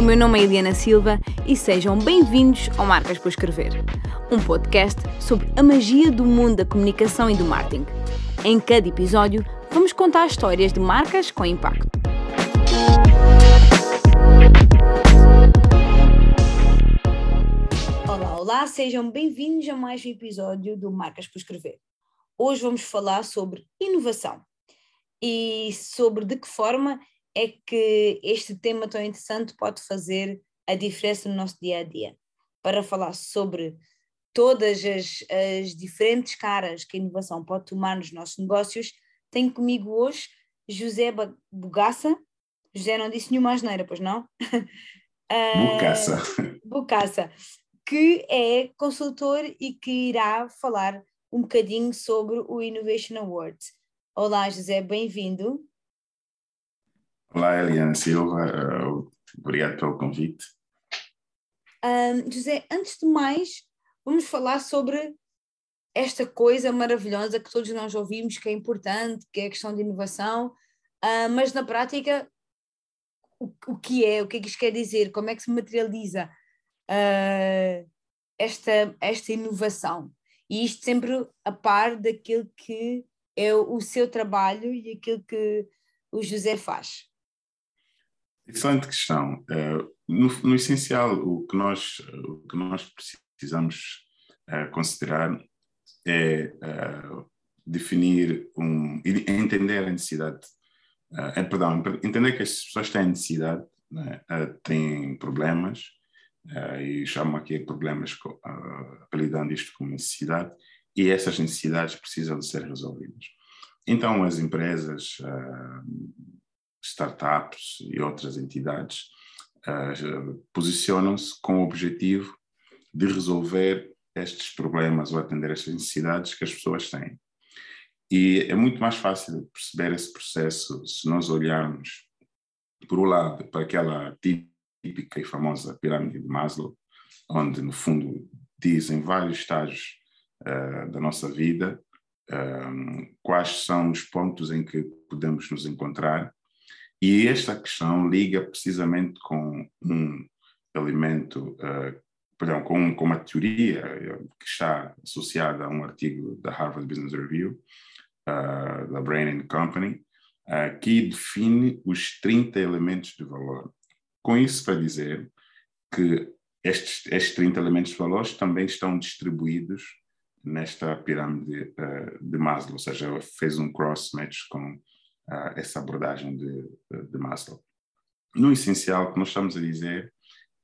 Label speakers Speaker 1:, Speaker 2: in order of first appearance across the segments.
Speaker 1: O meu nome é Eliana Silva e sejam bem-vindos ao Marcas por Escrever, um podcast sobre a magia do mundo da comunicação e do marketing. Em cada episódio, vamos contar histórias de marcas com impacto. Olá, olá, sejam bem-vindos a mais um episódio do Marcas por Escrever. Hoje vamos falar sobre inovação e sobre de que forma é que este tema tão interessante pode fazer a diferença no nosso dia a dia. Para falar sobre todas as, as diferentes caras que a inovação pode tomar nos nossos negócios, tenho comigo hoje José Bugaça. José não disse nenhuma asneira, pois não?
Speaker 2: Bucaça.
Speaker 1: Bucaça, que é consultor e que irá falar um bocadinho sobre o Innovation Awards. Olá, José, bem-vindo.
Speaker 2: Olá, Eliana Silva, uh, obrigado pelo convite.
Speaker 1: Um, José, antes de mais, vamos falar sobre esta coisa maravilhosa que todos nós ouvimos, que é importante, que é a questão de inovação, uh, mas na prática, o, o, que é, o que é que isto quer dizer, como é que se materializa uh, esta, esta inovação? E isto sempre a par daquilo que é o, o seu trabalho e aquilo que o José faz.
Speaker 2: Excelente questão. Uh, no, no, essencial, o que nós, o que nós precisamos uh, considerar é uh, definir um, entender a necessidade, uh, perdão, entender que as pessoas têm necessidade, né, têm problemas, e chamam aqui problemas, apelidando isto como necessidade, e essas necessidades precisam de ser resolvidas. Então, as empresas startups e outras entidades uh, posicionam-se com o objetivo de resolver estes problemas ou atender estas necessidades que as pessoas têm. E é muito mais fácil perceber esse processo se nós olharmos, por um lado, para aquela típica e famosa pirâmide de Maslow, onde, no fundo, dizem vários estágios uh, da nossa vida, um, quais são os pontos em que podemos nos encontrar e esta questão liga precisamente com um elemento, uh, perdão, com, com uma teoria eh, que está associada a um artigo da Harvard Business Review, uh, da Brain Company, uh, que define os 30 elementos de valor. Com isso para dizer que estes, estes 30 elementos de valor também estão distribuídos nesta pirâmide de Maslow, ou seja, fez um cross-match com uh, essa abordagem de, de Maslow. No essencial, o que nós estamos a dizer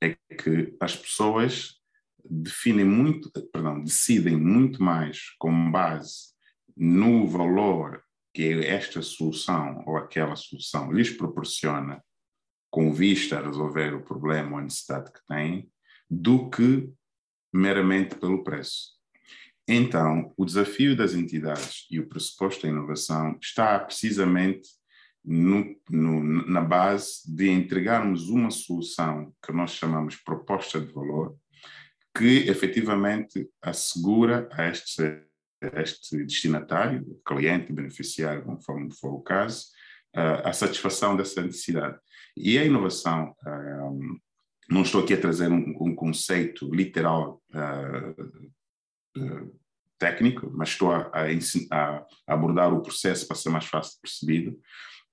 Speaker 2: é que as pessoas definem muito, perdão, decidem muito mais com base no valor que esta solução ou aquela solução lhes proporciona com vista a resolver o problema ou a necessidade que têm, do que meramente pelo preço. Então, o desafio das entidades e o pressuposto da inovação está precisamente no, no, na base de entregarmos uma solução que nós chamamos proposta de valor, que efetivamente assegura a este, a este destinatário, cliente, beneficiário, conforme for o caso, a satisfação dessa necessidade. E a inovação, não estou aqui a trazer um, um conceito literal uh, técnico, mas estou a, a, a, abordar o processo para ser mais fácil percebido.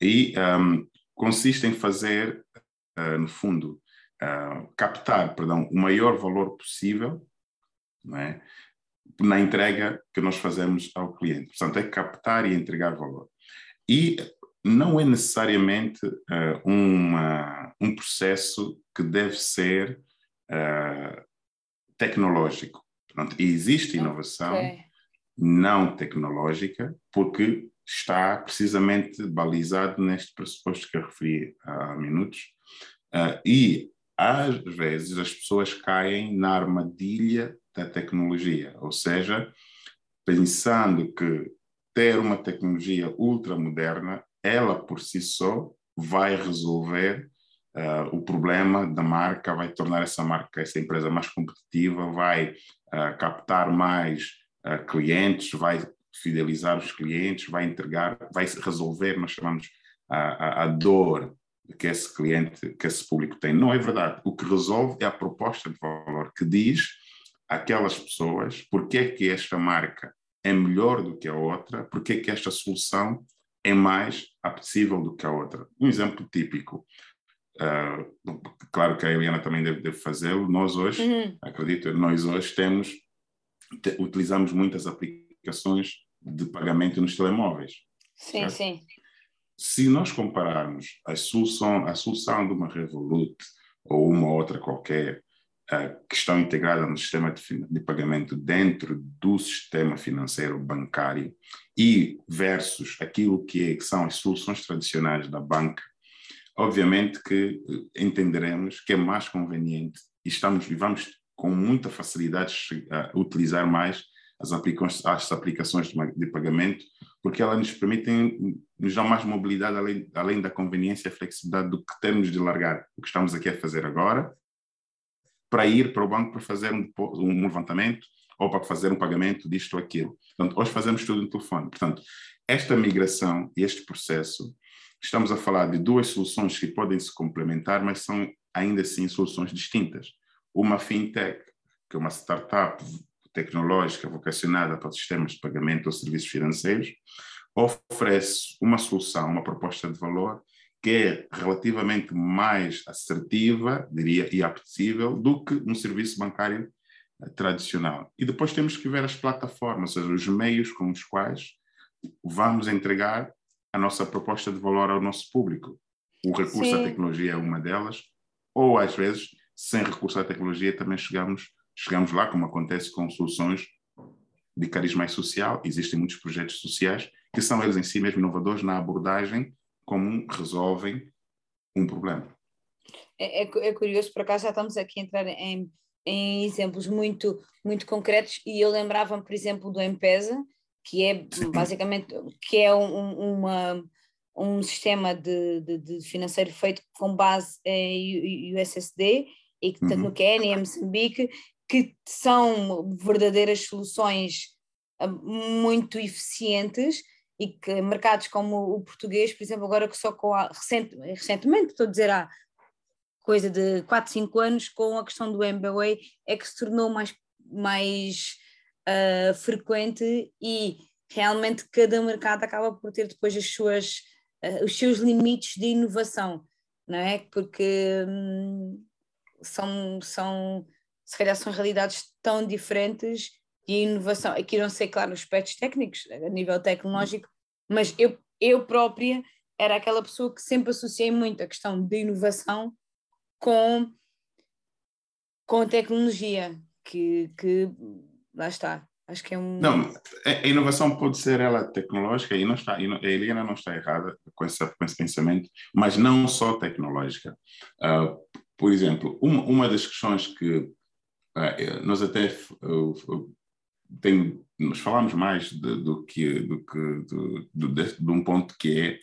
Speaker 2: E um, consiste em fazer, uh, no fundo, uh, captar, perdão, o maior valor possível é? na entrega que nós fazemos ao cliente. Portanto, é captar e entregar valor. E não é necessariamente uh, uma, um processo que deve ser tecnológico. Portanto, existe inovação okay. não tecnológica, porque está precisamente balizado neste pressuposto que eu referi há minutos. Uh, e, às vezes, as pessoas caem na armadilha da tecnologia, ou seja, pensando que ter uma tecnologia ultramoderna, ela por si só vai resolver uh, o problema da marca, vai tornar essa marca, essa empresa mais competitiva, vai uh, captar mais uh, clientes, vai fidelizar os clientes, vai entregar, vai resolver, nós chamamos a, a, a dor que esse cliente, que esse público tem. Não é verdade. O que resolve é a proposta de valor que diz àquelas pessoas porque é que esta marca é melhor do que a outra, porque é que esta solução é mais apetecível do que a outra. Um exemplo típico, uh, claro que a Eliana também deve, deve fazê-lo, nós hoje, uhum. acredito, nós hoje temos, te, utilizamos muitas aplicações de pagamento nos telemóveis.
Speaker 1: Sim, certo? sim.
Speaker 2: Se nós compararmos a solução, a solução de uma Revolut ou uma outra qualquer uh, que estão integradas no sistema de, de, pagamento dentro do sistema financeiro bancário e versus aquilo que, é, que são as soluções tradicionais da banca, obviamente que eh, entenderemos que é mais conveniente e estamos e vamos com muita facilidade utilizar mais as, aplicações, as aplicações de pagamento, porque elas nos permitem, nos dão mais mobilidade além, além da conveniência e flexibilidade do que temos de largar o que estamos aqui a fazer agora, para ir para o banco para fazer um, um levantamento ou para fazer um pagamento disto ou aquilo. Portanto, hoje fazemos tudo no telefone. Portanto, esta migração este processo, estamos a falar de duas soluções que podem se complementar, mas são ainda assim soluções distintas. Uma fintech, que é uma startup tecnológica vocacionada para sistemas de pagamento ou serviços financeiros, oferece uma solução, uma proposta de valor que é relativamente mais assertiva, diria, e apetecível do que um serviço bancário eh, tradicional. E depois temos que ver as plataformas, ou seja, os meios com os quais vamos entregar a nossa proposta de valor ao nosso público. O recurso Sim. à tecnologia é uma delas, ou às vezes, sem recurso à tecnologia, também chegamos chegamos lá, como acontece com soluções de cariz mais social. Existem muitos projetos sociais que são eles em si mesmo inovadores na abordagem como resolvem um problema.
Speaker 1: É, é, é curioso, por acaso já estamos aqui a entrar em, em exemplos muito, muito concretos e eu lembrava-me, por exemplo, do M-Pesa, que é basicamente que é um, uma, um sistema de, de, de, financeiro feito com base em USSD e que tanto uhum. no Quênia e Moçambique que são verdadeiras soluções ah, muito eficientes e que mercados como o português, por exemplo, agora que só com a, recent, recentemente, estou a dizer há coisa de 4, 5 anos, com a questão do MBA, é que se tornou mais, mais uh, frequente e realmente cada mercado acaba por ter depois as suas, uh, os seus limites de inovação, não é? Porque hum, são, são se calhar são realidades tão diferentes e a inovação, aqui não sei, claro, os aspectos técnicos, a nível tecnológico, mas eu, eu própria era aquela pessoa que sempre associei muito a questão de inovação com, com a tecnologia, que, que lá está. Acho que é um.
Speaker 2: Não, a inovação pode ser ela tecnológica e não está, a Eliana não está errada com esse, com esse pensamento, mas não só tecnológica. Uh, por exemplo, uma, uma das questões que é, nós até tem, nós falamos mais de, do que, do que de, de, de, um ponto que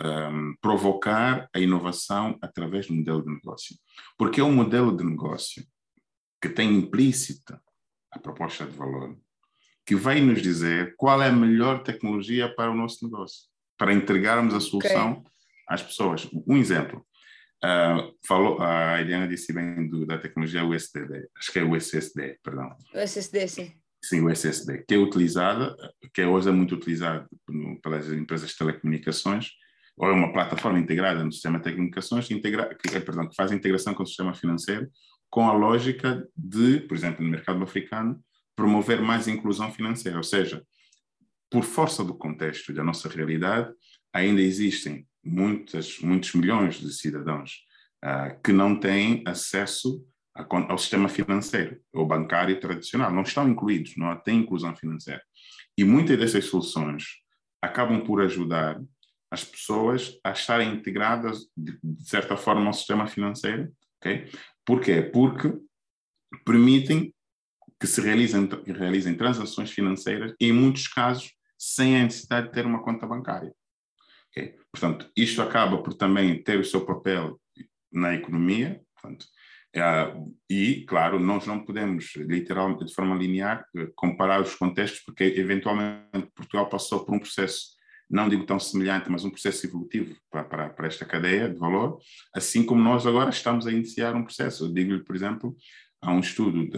Speaker 2: é um, provocar a inovação através do modelo de negócio. Porque é um modelo de negócio que tem implícita a proposta de valor, que vai nos dizer qual é a melhor tecnologia para o nosso negócio, para entregarmos a solução okay. às pessoas. Um exemplo, Uh, falou, a Eliana disse bem do, da tecnologia USDD, acho que é o SSD, perdão.
Speaker 1: O SSD, sim.
Speaker 2: Sim, o SSD, que é utilizada, que hoje é muito utilizado pelas empresas de telecomunicações, ou é uma plataforma integrada no sistema de telecomunicações, integra, que, perdão, que faz integração com o sistema financeiro, com a lógica de, por exemplo, no mercado africano, promover mais inclusão financeira, ou seja, por força do contexto da nossa realidade, ainda existem muitas, muitos milhões de cidadãos uh, que não têm acesso a, ao sistema financeiro ou bancário tradicional, não estão incluídos, não têm inclusão financeira. E muitas dessas soluções acabam por ajudar as pessoas a estarem integradas, de, de certa forma, ao sistema financeiro. Okay? Por quê? Porque permitem que se realizem, realizem transações financeiras, em muitos casos, sem a necessidade de ter uma conta bancária. Okay? Portanto, isto acaba por também ter o seu papel na economia, portanto, uh, e, claro, nós não podemos, literalmente, de forma linear, comparar os contextos, porque eventualmente Portugal passou por um processo não digo tão semelhante, mas um processo evolutivo para, para, para esta cadeia de valor, assim como nós agora estamos a iniciar um processo. Eu digo-lhe, por exemplo, há um estudo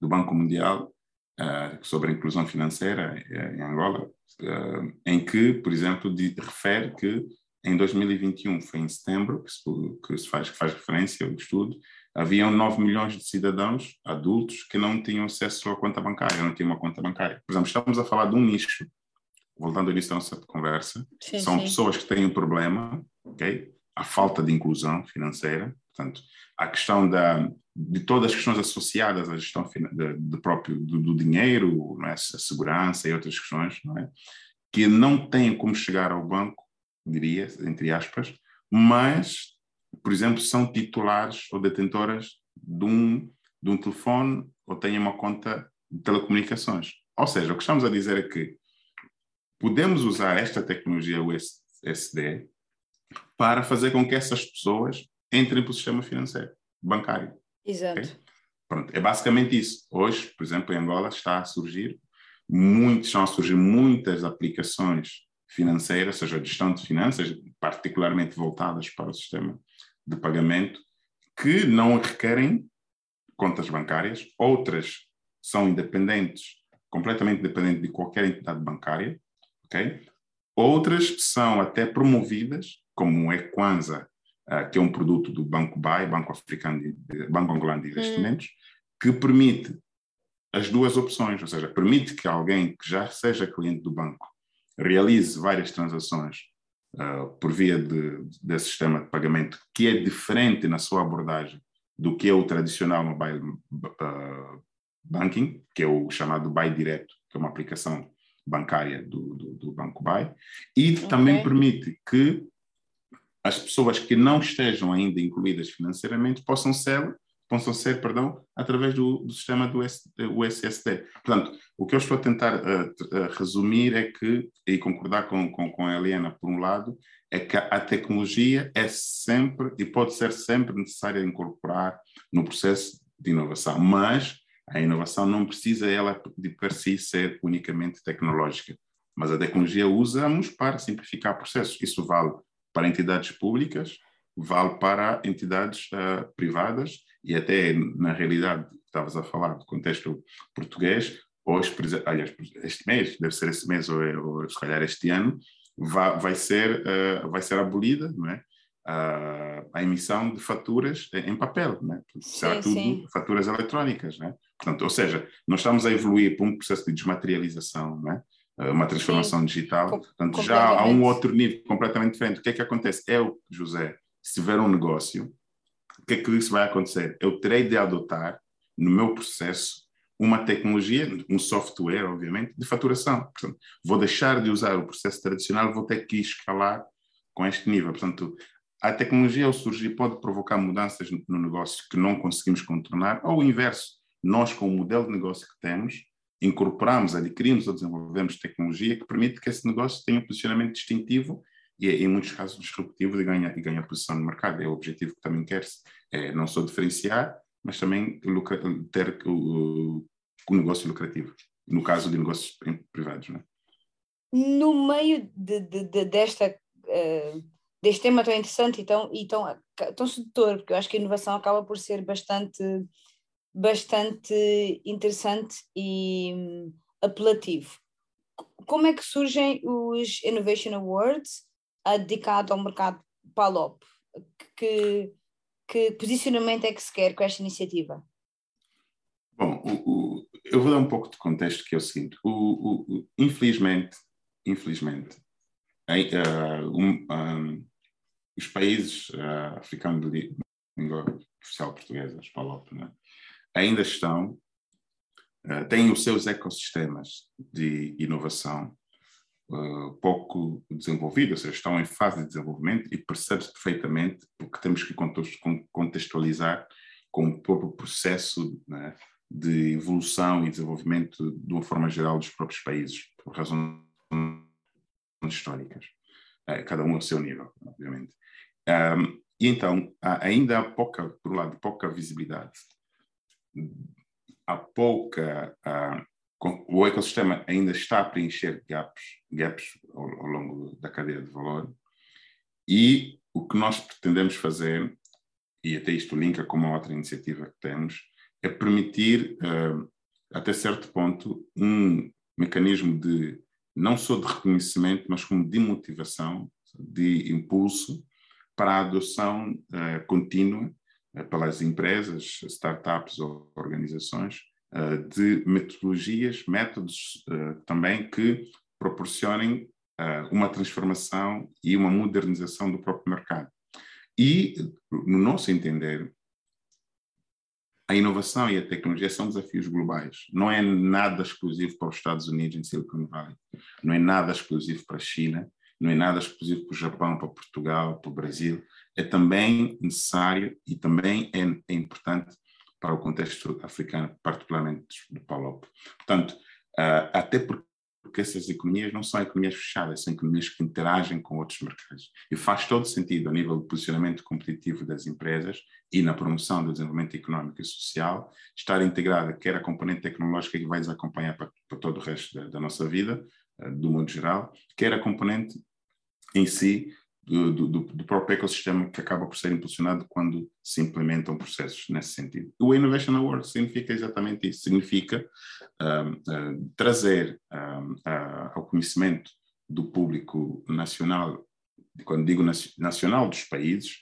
Speaker 2: do Banco Mundial uh, sobre a inclusão financeira uh, em Angola, uh, em que, por exemplo, de, refere que em 2021, foi em setembro, que se, que se faz, que faz referência ao estudo, haviam 9 milhões de cidadãos adultos que não tinham acesso à conta bancária, não tinham uma conta bancária. Por exemplo, estamos a falar de um nicho, voltando ao início da nossa conversa, sim, são sim. pessoas que têm um problema, ok? A falta de inclusão financeira, portanto, a questão da, de todas as questões associadas à gestão de, de próprio do, do dinheiro, é? a segurança e outras questões, não é? que não têm como chegar ao banco, diria, entre aspas, mas por exemplo, são titulares ou detentoras de um, de um telefone ou têm uma conta de telecomunicações. Ou seja, o que estamos a dizer é que podemos usar esta tecnologia USD para fazer com que essas pessoas entrem para o sistema financeiro, bancário.
Speaker 1: Exato. Okay?
Speaker 2: Pronto, é basicamente isso. Hoje, por exemplo, em Angola está a surgir muitos, estão a surgir muitas aplicações financeiras, seja de gestão de finanças, particularmente voltadas para o sistema de pagamento, que não requerem contas bancárias, outras são independentes, completamente independentes de qualquer entidade bancária, ok? Outras são até promovidas, como o Equanza, uh, que é um produto do Banco BAI, Banco Africano, de, Banco Angolano de hum. Investimentos, que permite as duas opções, ou seja, permite que alguém que já seja cliente do banco realize várias transações uh, por via de, desse sistema de pagamento, que é diferente na sua abordagem do que é o tradicional mobile uh, banking, que é o chamado Buy Direto, que é uma aplicação bancária do, do, do Banco Buy, e okay. também permite que as pessoas que não estejam ainda incluídas financeiramente possam ser possam ser, perdão, através do, do sistema do USSD. Portanto, o que eu estou a tentar uh, uh, resumir é que, e concordar com, com, com a Helena, por um lado, é que a tecnologia é sempre e pode ser sempre necessária incorporar no processo de inovação, mas a inovação não precisa ela de per si ser unicamente tecnológica, mas a tecnologia usamos para simplificar processos. Isso vale para entidades públicas, vale para entidades uh, privadas e até na realidade, estavas a falar do contexto português, hoje, aliás, este mês, deve ser esse mês ou, é, ou se calhar este ano, vai, vai, ser, uh, vai ser abolida, não é? Uh, a emissão de faturas em papel, né? será sim, tudo sim. faturas eletrónicas, né? Portanto, ou seja, nós estamos a evoluir para um processo de desmaterialização, né? Uh, uma transformação sim, digital, portanto já há um outro nível completamente diferente. O que é que acontece? Eu, José, se tiver um negócio, o que é que isso vai acontecer? Eu terei de adotar no meu processo uma tecnologia, um software, obviamente, de faturação. Portanto, vou deixar de usar o processo tradicional, vou ter que escalar com este nível. Portanto, a tecnologia ao surgir pode provocar mudanças no negócio que não conseguimos contornar, ou o inverso. Nós, com o modelo de negócio que temos, incorporamos, adquirimos ou desenvolvemos tecnologia que permite que esse negócio tenha um posicionamento distintivo e é, em muitos casos, disruptivo e ganha, e ganha posição no mercado. É o objetivo que também quer-se, é não só diferenciar, mas também lucra, ter o, negócio lucrativo, no caso de negócios privados. Né?
Speaker 1: No meio de, de, de desta, uh, deste tema tão interessante e tão, e tão, tão sedutor, porque eu acho que a inovação acaba por ser bastante, bastante interessante e um, apelativo. Como é que surgem os Innovation Awards dedicado ao mercado PALOP. Que, que posicionamento é que se quer com esta iniciativa?
Speaker 2: Bom, o, o, eu vou dar um pouco de contexto que é o seguinte. O, infelizmente, infelizmente, uh, um, um, os países uh, africanos de língua oficial portuguesa, os PALOP, né, ainda estão, uh, têm os seus ecossistemas de inovação uh, pouco desenvolvido, ou seja, estão em fase de desenvolvimento e percebe-se perfeitamente porque temos que contextualizar com o próprio processo né, de evolução e desenvolvimento de uma forma geral dos próprios países, por razões históricas, cada um ao seu nível. Um, e então, ainda há pouca, por um lado, pouca visibilidade, há pouca uh, o ecossistema ainda está a preencher gaps, gaps ao, ao longo da cadeia de valor. E o que nós pretendemos fazer, e até isto linka com uma outra iniciativa que temos, é permitir, uh, até certo ponto, um mecanismo de não só de reconhecimento, mas como de motivação, de impulso para a adoção uh, contínua uh, pelas empresas, startups ou organizações uh, de metodologias, métodos também que proporcionem uma transformação e uma modernização do próprio mercado. E, no nosso entender, a inovação e a tecnologia são desafios globais. Não é nada exclusivo para os Estados Unidos em Silicon Valley, não é nada exclusivo para a China, não é nada exclusivo para o Japão, para Portugal, para o Brasil. É também necessário e também é, é importante para o contexto africano, particularmente do PALOP. Portanto, uh, até porque porque essas economias não são economias fechadas, são economias que interagem com outros mercados. E faz todo sentido, a nível do posicionamento competitivo das empresas e na promoção do desenvolvimento económico e social, estar integrada quer a componente tecnológica que vai nos acompanhar para, para todo o resto da, da nossa vida, uh, do modo geral, quer a componente em si do, do, do, próprio ecossistema que acaba por ser impulsionado quando se implementam processos nesse sentido. O Innovation Award significa exatamente isso, significa um, uh, trazer um, uh, ao conhecimento do público nacional, quando digo nacional dos países,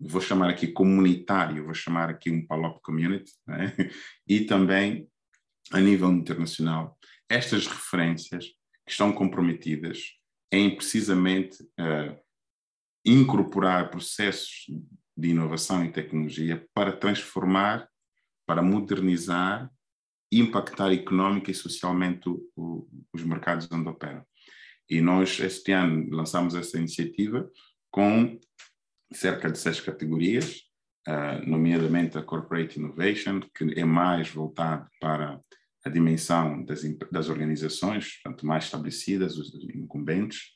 Speaker 2: vou chamar aqui comunitário, vou chamar aqui um PALOP Community, né? e também a nível internacional, estas referências que estão comprometidas em precisamente uh, incorporar processos de inovação e tecnologia para transformar, para modernizar, impactar económica e socialmente o, o, os mercados onde operam. E nós, este ano, lançamos essa iniciativa com cerca de seis categorias, uh, nomeadamente a Corporate Innovation, que é mais voltado para a dimensão das, das organizações, portanto, mais estabelecidas, os incumbentes,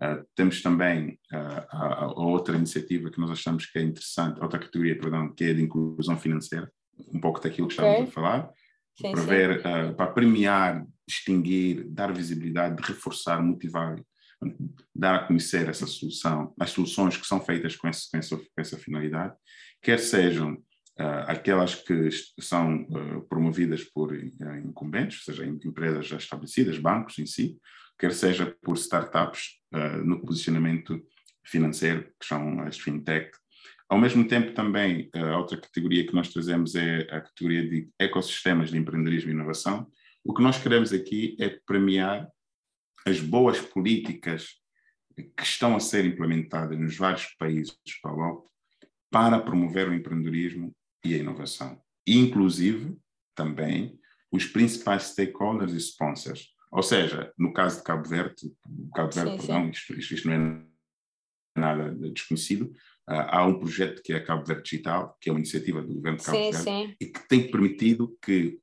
Speaker 2: Uh, temos também uh, a, a, outra iniciativa que nós achamos que é interessante, outra categoria, perdão, que é de inclusão financeira, um pouco daquilo que estávamos okay. a falar, sim, para, ver, uh, para premiar, distinguir, dar visibilidade, reforçar, motivar, dar a conhecer essa solução, as soluções que são feitas com, esse, com, essa, com essa finalidade, quer sejam aquelas que são promovidas por incumbentes, ou seja, empresas já estabelecidas, bancos em si, quer seja por startups no posicionamento financeiro, que são as fintech. Ao mesmo tempo, também, a outra categoria que nós trazemos é a categoria de ecossistemas de empreendedorismo e inovação. O que nós queremos aqui é premiar as boas políticas que estão a ser implementadas nos vários países PALOP para promover o empreendedorismo e a inovação. Inclusive, também, os principais stakeholders e sponsors, ou seja, no caso de Cabo Verde, Cabo Verde, sim, perdão, sim. Isto, isto, não é nada desconhecido, uh, há um projeto que é a Cabo Verde Digital, que é uma iniciativa do governo de Cabo sim, Verde, e que tem permitido que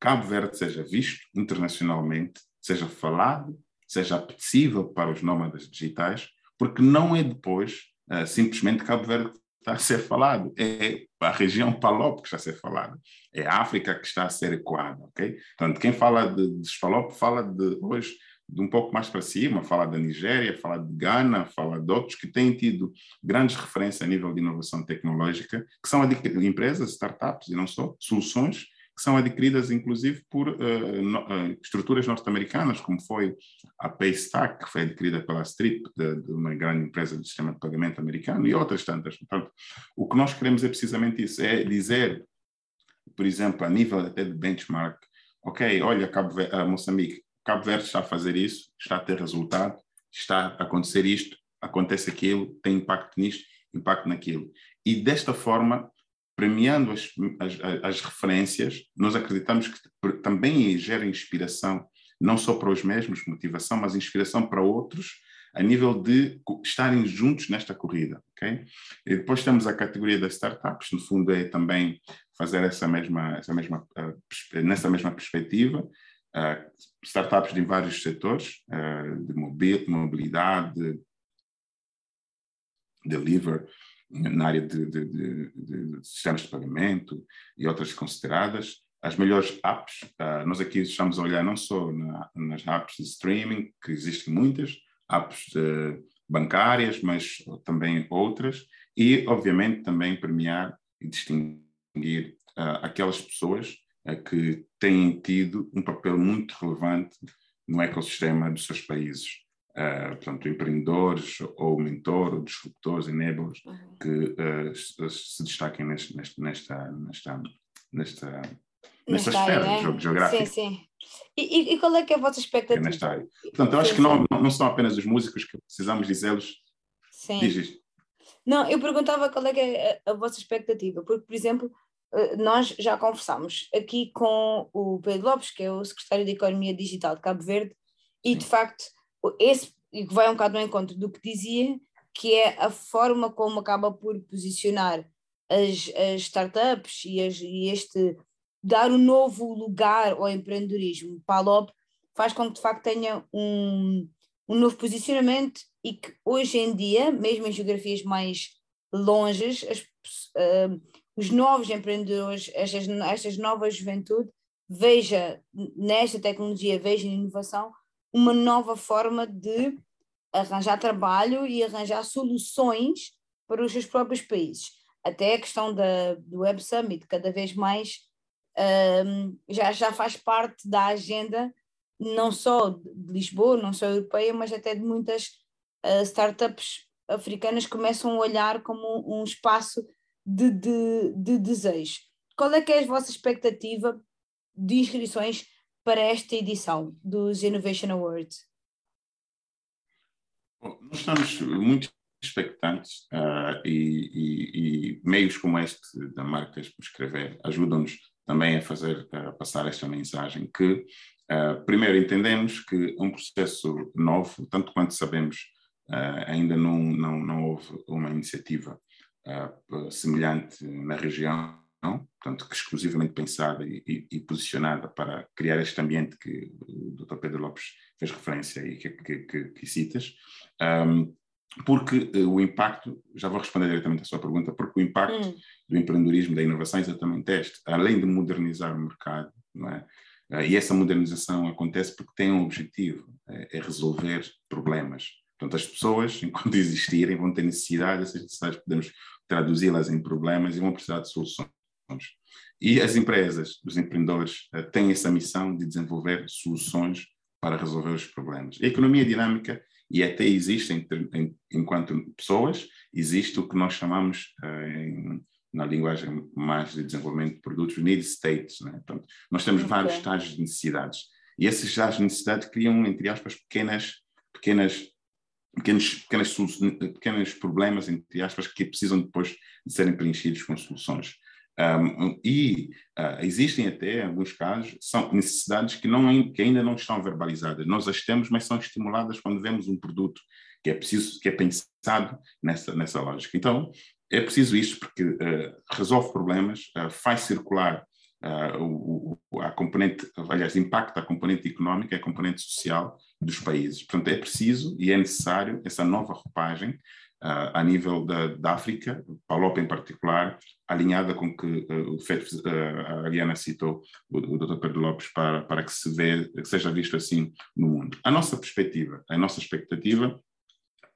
Speaker 2: Cabo Verde seja visto internacionalmente, seja falado, seja apetecível para os nómadas digitais, porque não é depois uh, simplesmente Cabo Verde está a ser falado, é a região PALOP que está a ser falada, é a África que está a ser ecoada, ok? Portanto, quem fala de, de PALOP fala de hoje de um pouco mais para cima, fala da Nigéria, fala de Ghana, fala de outros que têm tido grandes referências a nível de inovação tecnológica, que são empresas, startups e não só, soluções que são adquiridas inclusive por uh, no, uh, estruturas norte-americanas, como foi a Paystack, que foi adquirida pela Strip, de, de, uma grande empresa de sistema de pagamento americano, e outras tantas. Portanto, o que nós queremos é precisamente isso, é dizer, por exemplo, a nível até de benchmark, ok, olha, Cabo Verde, Moçambique, Cabo Verde está a fazer isso, está a ter resultado, está a acontecer isto, acontece aquilo, tem impacto nisto, impacto naquilo. E desta forma premiando as, as, as, referências, nós acreditamos que também gera inspiração, não só para os mesmos, motivação, mas inspiração para outros, a nível de estarem juntos nesta corrida, ok? E depois temos a categoria das startups, no fundo é também fazer essa mesma, essa mesma uh, nessa mesma perspectiva, uh, startups de vários setores, uh, de mobilidade, deliver, na área de, de, de, de, sistemas de pagamento e outras consideradas, as melhores apps. Uh, nós aqui estamos a olhar não só na, nas apps de streaming, que existem muitas, apps uh, bancárias, mas também outras, e, obviamente, também premiar e distinguir uh, aquelas pessoas que têm tido um papel muito relevante no ecossistema dos seus países. Uh, portanto, empreendedores ou mentor, ou disruptores, enablers, uhum. que uh, se destaquem neste, neste, nesta, nesta, nesta, nesta esfera área, geográfica.
Speaker 1: Sim, sim. E, e, qual é que é a vossa expectativa? É
Speaker 2: nesta área. Portanto, eu acho sim, que não, não são apenas os músicos que precisamos dizê-los.
Speaker 1: Sim. Diz Não, eu perguntava qual é que é a, a vossa expectativa, porque, por exemplo, nós já conversámos aqui com o Pedro Lopes, que é o secretário de Economia Digital de Cabo Verde, e de facto, esse, e que vai um bocado ao encontro do que dizia, que é a forma como acaba por posicionar as, as startups e, as, e este dar um novo lugar ao empreendedorismo. Palop faz com que de facto tenha um, um novo posicionamento e que hoje em dia, mesmo em geografias mais longes, as, uh, os novos empreendedores, estas, estas novas juventude, veja nesta tecnologia, veja na inovação, uma nova forma de arranjar trabalho e arranjar soluções para os seus próprios países. Até a questão da, do Web Summit, cada vez mais um, já, já faz parte da agenda não só de Lisboa, não só europeia, mas até de muitas uh, startups africanas começam a olhar como um espaço de, de, de desejo. Qual é que é a vossa expectativa de inscrições para esta edição dos Innovation Awards?
Speaker 2: Nós estamos muito expectantes uh, e, e, e, meios como este da Marcas por Escrever ajudam-nos também a fazer a passar esta mensagem que uh, primeiro entendemos que um processo novo, tanto quanto sabemos, uh, ainda não, não, não houve uma iniciativa semelhante na região? Portanto, que exclusivamente pensada e, e, e, posicionada para criar este ambiente que o Dr. Pedro Lopes fez referência e que, que, que, que citas. Um, porque uh, o impacto, já vou responder diretamente à sua pergunta, porque o impacto hum. do empreendedorismo, da inovação é exatamente este, além de modernizar o mercado, não é? Uh, e essa modernização acontece porque tem um objetivo, é, é resolver problemas. Portanto, as pessoas, enquanto existirem, vão ter necessidade, essas necessidades podemos traduzi-las em problemas e vão precisar de soluções. E as empresas, os empreendedores, uh, têm essa missão de desenvolver soluções para resolver os problemas. A economia dinâmica e até existe, em, em, enquanto pessoas, existe o que nós chamamos, em, na linguagem mais de desenvolvimento de produtos, need states. Né? Portanto, nós temos okay. vários estágios de necessidades. E esses estágios de necessidade criam, entre aspas, pequenas, pequenas, pequenos, pequenas, pequenos problemas, entre aspas, que precisam depois de serem preenchidos com soluções. Um, e uh, existem até, alguns casos, são necessidades que, não, que ainda não estão verbalizadas. Nós as temos, mas são estimuladas quando vemos um produto que é preciso, que é pensado nessa, nessa lógica. Então, é preciso isto porque uh, resolve problemas, uh, faz circular o, a componente, aliás, impacta a componente económica e a componente social dos países. Portanto, é preciso e é necessário essa nova roupagem uh, a nível da, da África, Palop em particular, alinhada com que uh, o FED, uh, a Ariana citou, o, o Dr. Pedro Lopes, para, para que, se vê, que seja visto assim no mundo. A nossa perspectiva, a nossa expectativa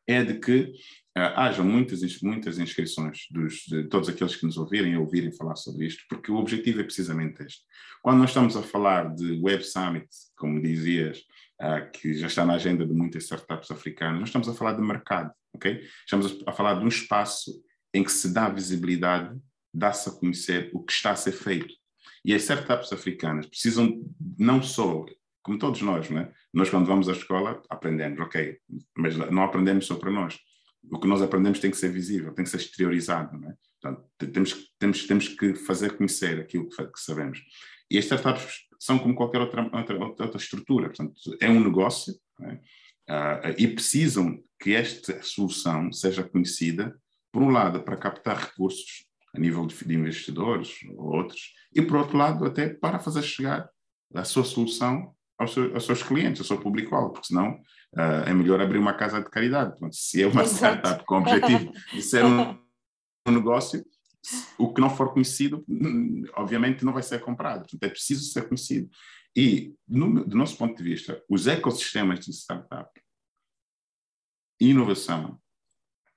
Speaker 2: é de que uh, haja muitas, muitas inscrições dos, de todos aqueles que nos ouvirem e ouvirem falar sobre isto, porque o objetivo é precisamente este. Quando nós estamos a falar de Web Summit, como dizias, uh, que já está na agenda de muitas startups africanas, nós estamos a falar de mercado, ok? Estamos a, falar de um espaço em que se dá visibilidade, dá-se a conhecer o que está a ser feito. E as startups africanas precisam não só, como todos nós, né? nós quando vamos à escola aprendemos, ok, mas não aprendemos só para nós. O que nós aprendemos tem que ser visível, tem que ser exteriorizado. Né? Portanto, temos, temos, temos que fazer conhecer aquilo que, que sabemos. E as startups são como qualquer outra, outra, outra estrutura. Portanto, é um negócio né? Uh, e precisam que esta solução seja conhecida, por um lado, para captar recursos a nível de, de investidores ou outros, e por outro lado, até para fazer chegar a sua solução aos, seus, aos seus clientes, ao seu público-alvo, porque senão uh, é melhor abrir uma casa de caridade. Portanto, se é uma startup com o objetivo de ser um, um negócio, o que não for conhecido, obviamente, não vai ser comprado. Portanto, é preciso ser conhecido. E, no, do nosso ponto de vista, os ecossistemas de startup, inovação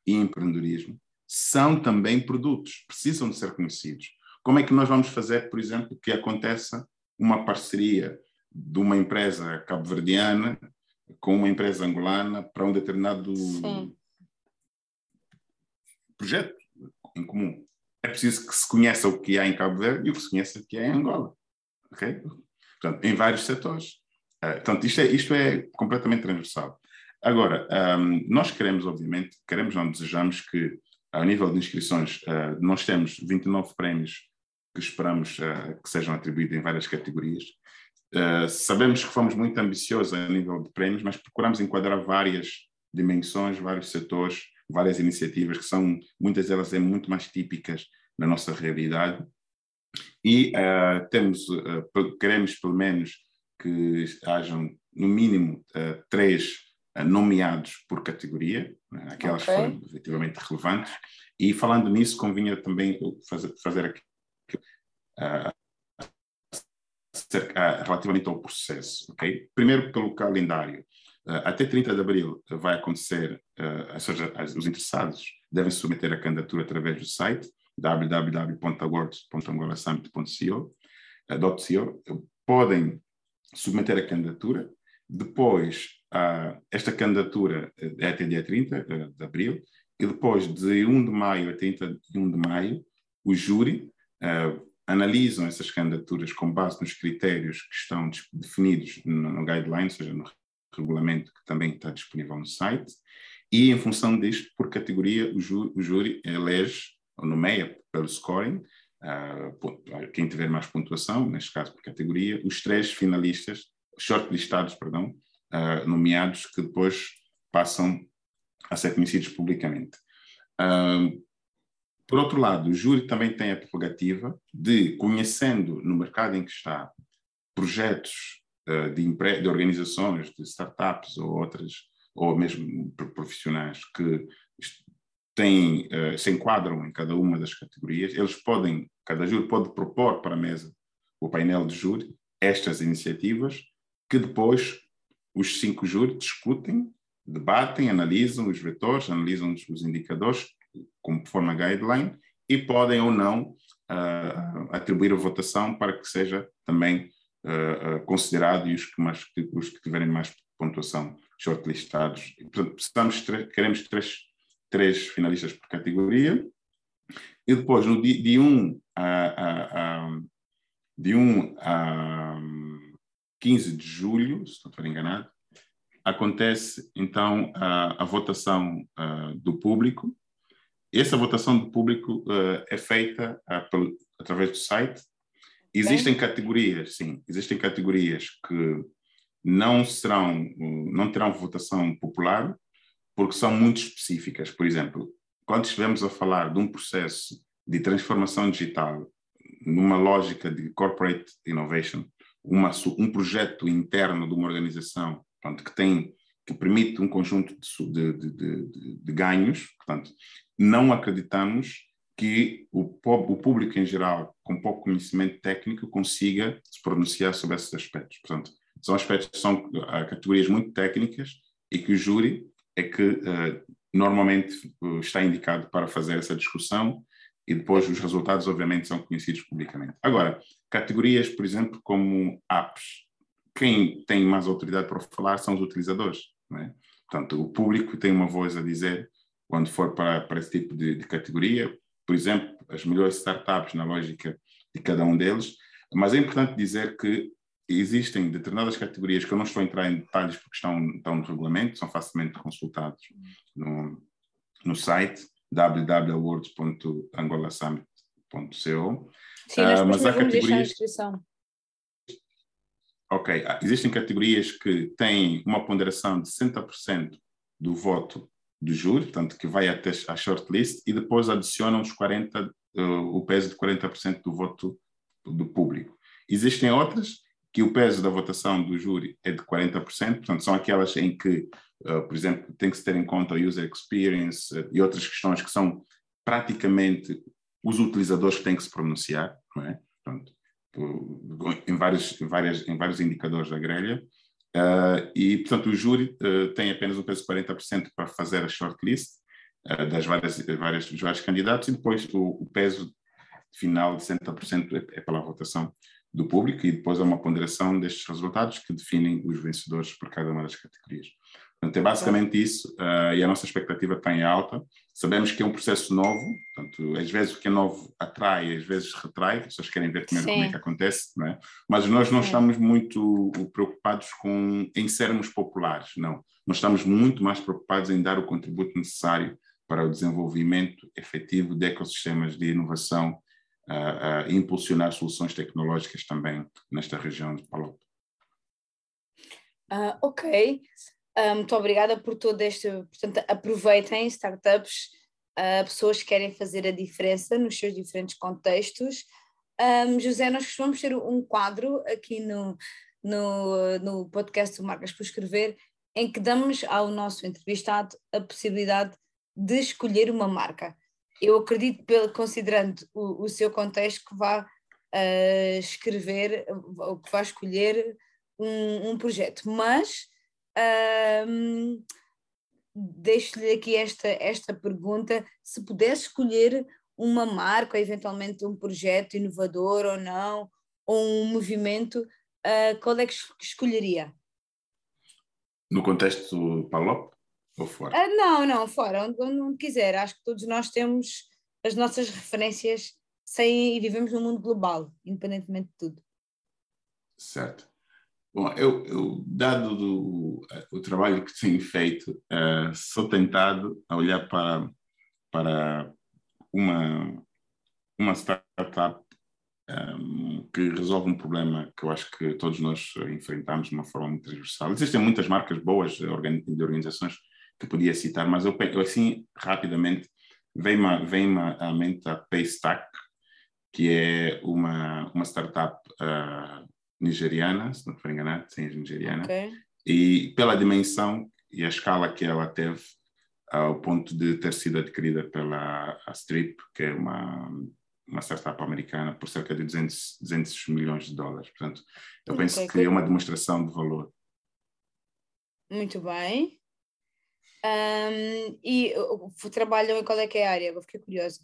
Speaker 2: e empreendedorismo são também produtos, precisam de ser conhecidos. Como é que nós vamos fazer, por exemplo, que aconteça uma parceria de uma empresa cabo-verdiana com uma empresa angolana para um determinado Sim. projeto em comum? É preciso que se conheça o que há em Cabo Verde e o que se conheça o que há em Angola. ok? Portanto, em vários setores. Uh, portanto, isto é, isto é completamente transversal. Agora, um, nós queremos, obviamente, queremos, não desejamos que, ao nível de inscrições, uh, nós temos 29 prémios que esperamos uh, que sejam atribuídos em várias categorias. Uh, sabemos que fomos muito ambiciosos a nível de prémios, mas procuramos enquadrar várias dimensões, vários setores, várias iniciativas que são, muitas delas, é muito mais típicas na nossa realidade e uh, temos, uh, queremos pelo menos que hajam no mínimo uh, três nomeados por categoria, né, aquelas okay. que foram efetivamente relevantes, e falando nisso convinha também fazer, fazer aqui relativamente ao processo, ok? Primeiro pelo calendário. até 30 de abril vai acontecer, ou seja, os interessados devem submeter a candidatura através do site, www.awards.angolasummit.co podem submeter a candidatura. Depois, uh, esta candidatura é até dia 30 de abril, e depois, de 1 de maio a 31 de maio, o júri analisam essas candidaturas com base nos critérios que estão definidos no guideline, ou seja, no regulamento que também está disponível no site, e em função disto, por categoria, o júri, o júri elege nomeia pelo scoring, uh, quem tiver mais pontuação, neste caso por categoria, os três finalistas, shortlistados, perdão, uh, nomeados, que depois passam a ser conhecidos publicamente. Uh, por outro lado, o júri também tem a prerrogativa de, conhecendo no mercado em que está projetos de, de organizações, de startups ou outras, ou mesmo profissionais que têm, uh, se enquadram em cada uma das categorias, eles podem, cada júri pode propor para a mesa, o painel de júri, estas iniciativas, que depois os cinco júris discutem, debatem, analisam os vetores, analisam os indicadores, conforme a guideline, e podem ou não uh, atribuir a votação para que seja também uh, considerado e os que, mais, os que tiverem mais pontuação shortlistados. Portanto, precisamos, queremos três três finalistas por categoria. E depois, no dia, de 1 a, a, a, de 1 a 15 de julho, se não estou enganado, acontece então a, a votação uh, do público. Essa votação do público uh, é feita uh, pelo, através do site. Existem categorias, sim, existem categorias que não serão, não terão votação popular, porque são muito específicas. Por exemplo, quando estivermos a falar de um processo de transformação digital numa lógica de corporate innovation, uma, um projeto interno de uma organização portanto, que tem que permite um conjunto de, de, de, de ganhos, portanto, não acreditamos que o, o, público em geral, com pouco conhecimento técnico, consiga se pronunciar sobre esses aspectos. Portanto, são aspectos, são categorias muito técnicas e que o júri é que uh, normalmente uh, está indicado para fazer essa discussão e depois os resultados, obviamente, são conhecidos publicamente. Agora, categorias, por exemplo, como apps, quem tem mais autoridade para falar são os utilizadores. É? Portanto, o público tem uma voz a dizer quando for para, para esse tipo de, de categoria. Por exemplo, as melhores startups na lógica de cada um deles. Mas é importante dizer que existem determinadas categorias que eu não estou a entrar em detalhes porque estão, estão no regulamento, são facilmente consultados no, no site www.awards.angolasummit.co.
Speaker 1: Sim, nós uh, mas há categorias.
Speaker 2: Ok, ah, existem categorias que têm uma ponderação de 60% do voto do júri, portanto, que vai até a shortlist, e depois adicionam os 40, uh, o peso de 40% do voto do público. Existem outras que o peso da votação do júri é de 40%, portanto, são aquelas em que, uh, por exemplo, tem que se ter em conta a user experience uh, e outras questões que são praticamente os utilizadores que têm que se pronunciar, não é? Portanto, em vários, em, várias, em vários indicadores da grelha, uh, e, portanto, o júri tem apenas um peso de 40% para fazer a shortlist das várias, várias, dos vários candidatos, e depois o, o peso final de 60% é, é pela votação do público, e depois há uma ponderação destes resultados que definem os vencedores por cada uma das categorias. Portanto, é basicamente isso, uh, e a nossa expectativa está em alta. Sabemos que é um processo novo, portanto, às vezes o que é novo atrai, às vezes retrai, as pessoas querem ver primeiro como é que acontece, não é? mas nós não Sim. estamos muito preocupados com, em sermos populares, não. Nós estamos muito mais preocupados em dar o contributo necessário para o desenvolvimento efetivo de ecossistemas de inovação uh, e impulsionar soluções tecnológicas também nesta região de Palop.
Speaker 1: Uh, ok. Uh, muito obrigada por todo este. Portanto, aproveitem startups, uh, pessoas que querem fazer a diferença nos seus diferentes contextos. Um, José, nós costumamos ter um quadro aqui no, no, no podcast do Marcas por Escrever, em que damos ao nosso entrevistado a possibilidade de escolher uma marca. Eu acredito, considerando o, o seu contexto, que vá uh, escrever, ou que vá escolher um, um projeto, mas um, Deixo-lhe aqui esta, esta pergunta: se pudesse escolher uma marca, ou eventualmente um projeto inovador ou não, ou um movimento, uh, qual é que escolheria?
Speaker 2: No contexto Palop ou fora? Uh,
Speaker 1: não, não, fora, onde, onde, quiser. Acho que todos nós temos as nossas referências sem, e vivemos num mundo global, independentemente de tudo.
Speaker 2: Certo. Bom, eu, eu dado do, o trabalho que tenho feito, uh, sou tentado a olhar para, para uma, uma startup um, eh, que resolve um problema que eu acho que todos nós enfrentamos de uma forma muito transversal. Existem muitas marcas boas de organizações que podia citar, mas eu, assim, rapidamente, vem-me vem à mente a Paystack, que é uma, uma startup uh, nigeriana, se não for enganado, sim, nigeriana. Okay. E pela dimensão e a escala que ela teve, ao ponto de ter sido adquirida pela Strip, que é uma, uma startup americana, por cerca de 200, 200 milhões de dólares. Portanto, eu okay, penso que é uma demonstração de valor.
Speaker 1: Muito bem. Um, e trabalham em qual é que é a área? Eu fiquei curiosa.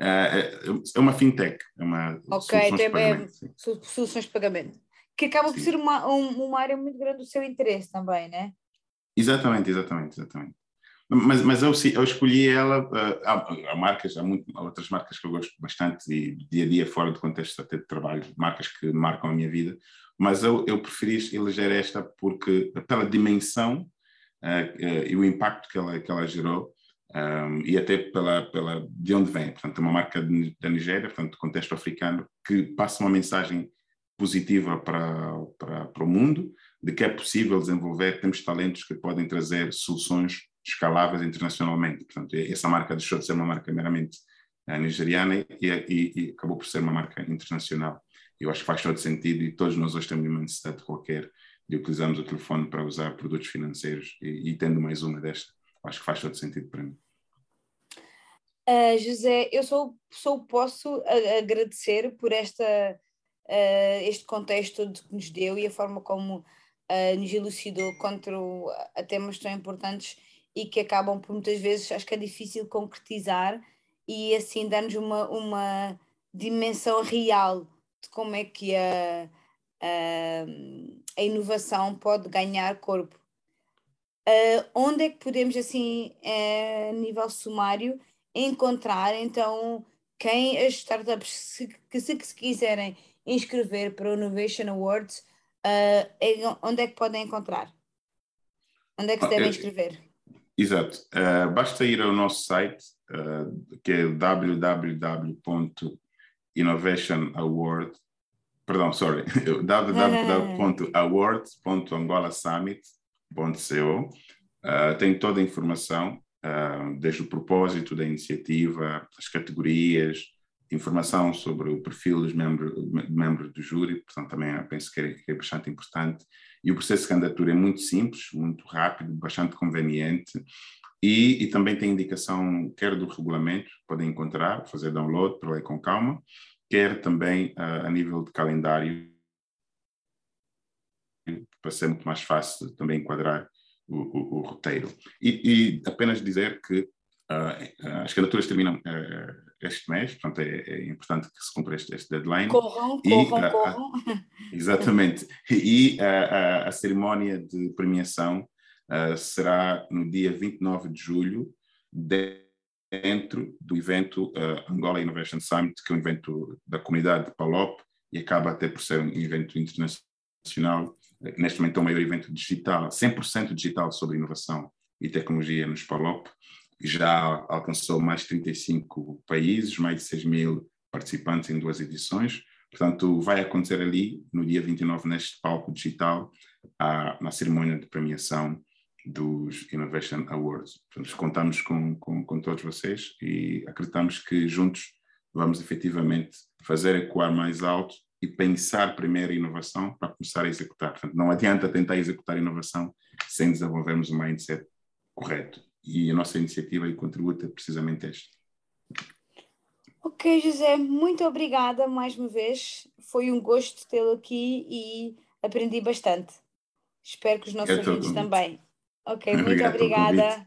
Speaker 2: É, é, é uma fintech, é uma
Speaker 1: ok, soluções de pagamento. É, soluções de pagamento. Que acaba sim. por ser uma, uma área muito grande do seu interesse também, né?
Speaker 2: Exatamente, exatamente, exatamente. Mas, mas eu, eu escolhi ela, uh, há, há, marcas, há, muito, há, outras marcas que eu gosto bastante e dia a dia fora do contexto até de trabalho, marcas que marcam a minha vida, mas eu, eu preferi eleger esta porque pela dimensão e o impacto que ela, que ela gerou, um, e até pela, pela, de onde vem. Portanto, é uma marca de, da Nigéria, portanto, contexto africano, que passa uma mensagem positiva para, para, para o mundo, de que é possível desenvolver, temos talentos que podem trazer soluções escaláveis internacionalmente. Portanto, essa marca deixou de ser uma marca meramente uh, nigeriana e, e, e, acabou por ser uma marca internacional. Eu acho que faz todo sentido e todos nós hoje temos uma necessidade qualquer de utilizarmos o telefone para usar produtos financeiros e, e tendo mais uma desta, acho que faz todo sentido para mim.
Speaker 1: Uh, José, eu só, só posso agradecer por esta, uh, este contexto que nos deu e a forma como uh, nos elucidou contra o, a temas tão importantes e que acabam por muitas vezes, acho que é difícil concretizar e assim dar-nos uma, uma dimensão real de como é que a, a, a inovação pode ganhar corpo. Uh, onde é que podemos, assim, a nível sumário, encontrar então quem as startups se, que se, que se quiserem inscrever para o Innovation Awards, uh, onde é que podem encontrar? Onde é que se devem inscrever?
Speaker 2: Exato. Uh, basta ir ao nosso site, uh, que é www.innovationaward, perdão, sorry, www.awards.angolasummit.co. Uh, tem toda a informação uh, desde o propósito da iniciativa, as categorias, informação sobre o perfil dos membros, membros do júri, portanto também penso que é, que é, bastante importante. E o processo de candidatura é muito simples, muito rápido, bastante conveniente. E, e, também tem indicação, quer do regulamento, podem encontrar, fazer download para ler com calma, quer também uh, a nível de calendário, para ser muito mais fácil também enquadrar o, o, o roteiro. E, e, apenas dizer que uh, as candidaturas terminam este mês, portanto é, é, importante que se cumpra este, este deadline.
Speaker 1: Corram, corram, corram.
Speaker 2: Exatamente. E a, a, cerimónia de premiação uh, será no dia 29 de julho, dentro do evento uh, Angola Innovation Summit, que é um evento da comunidade de Palop e acaba até por ser um evento internacional. Neste momento é o maior evento digital, 100% digital sobre inovação e tecnologia nos Palop já alcançou mais de 35 países, mais de 6 mil participantes em duas edições. Portanto, vai acontecer ali, no dia 29, neste palco digital, a, na cerimônia de premiação dos Innovation Awards. Portanto, contamos com, com, com todos vocês e acreditamos que juntos vamos efetivamente fazer ecoar mais alto e pensar primeiro inovação para começar a executar. Portanto, não adianta tentar executar inovação sem desenvolvermos um mindset correto e a nossa iniciativa e contributo é precisamente este.
Speaker 1: Ok, José, muito obrigada mais uma vez. Foi um gosto tê-lo aqui e aprendi bastante. Espero que os nossos é ouvintes também. Ok, muito obrigada.